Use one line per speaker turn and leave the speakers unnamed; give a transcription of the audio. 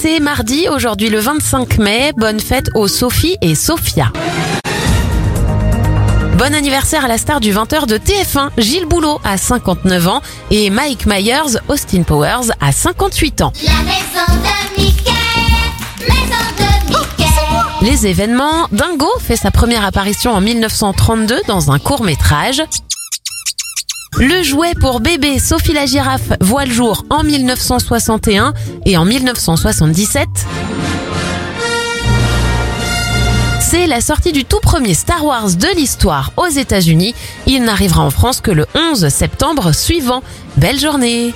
C'est mardi, aujourd'hui le 25 mai. Bonne fête aux Sophie et Sophia. Bon anniversaire à la star du 20h de TF1, Gilles Boulot à 59 ans et Mike Myers, Austin Powers à 58 ans.
La maison de Mickey, maison de Mickey.
Les événements, Dingo fait sa première apparition en 1932 dans un court métrage. Le jouet pour bébé Sophie la girafe voit le jour en 1961 et en 1977. C'est la sortie du tout premier Star Wars de l'histoire aux États-Unis. Il n'arrivera en France que le 11 septembre suivant. Belle journée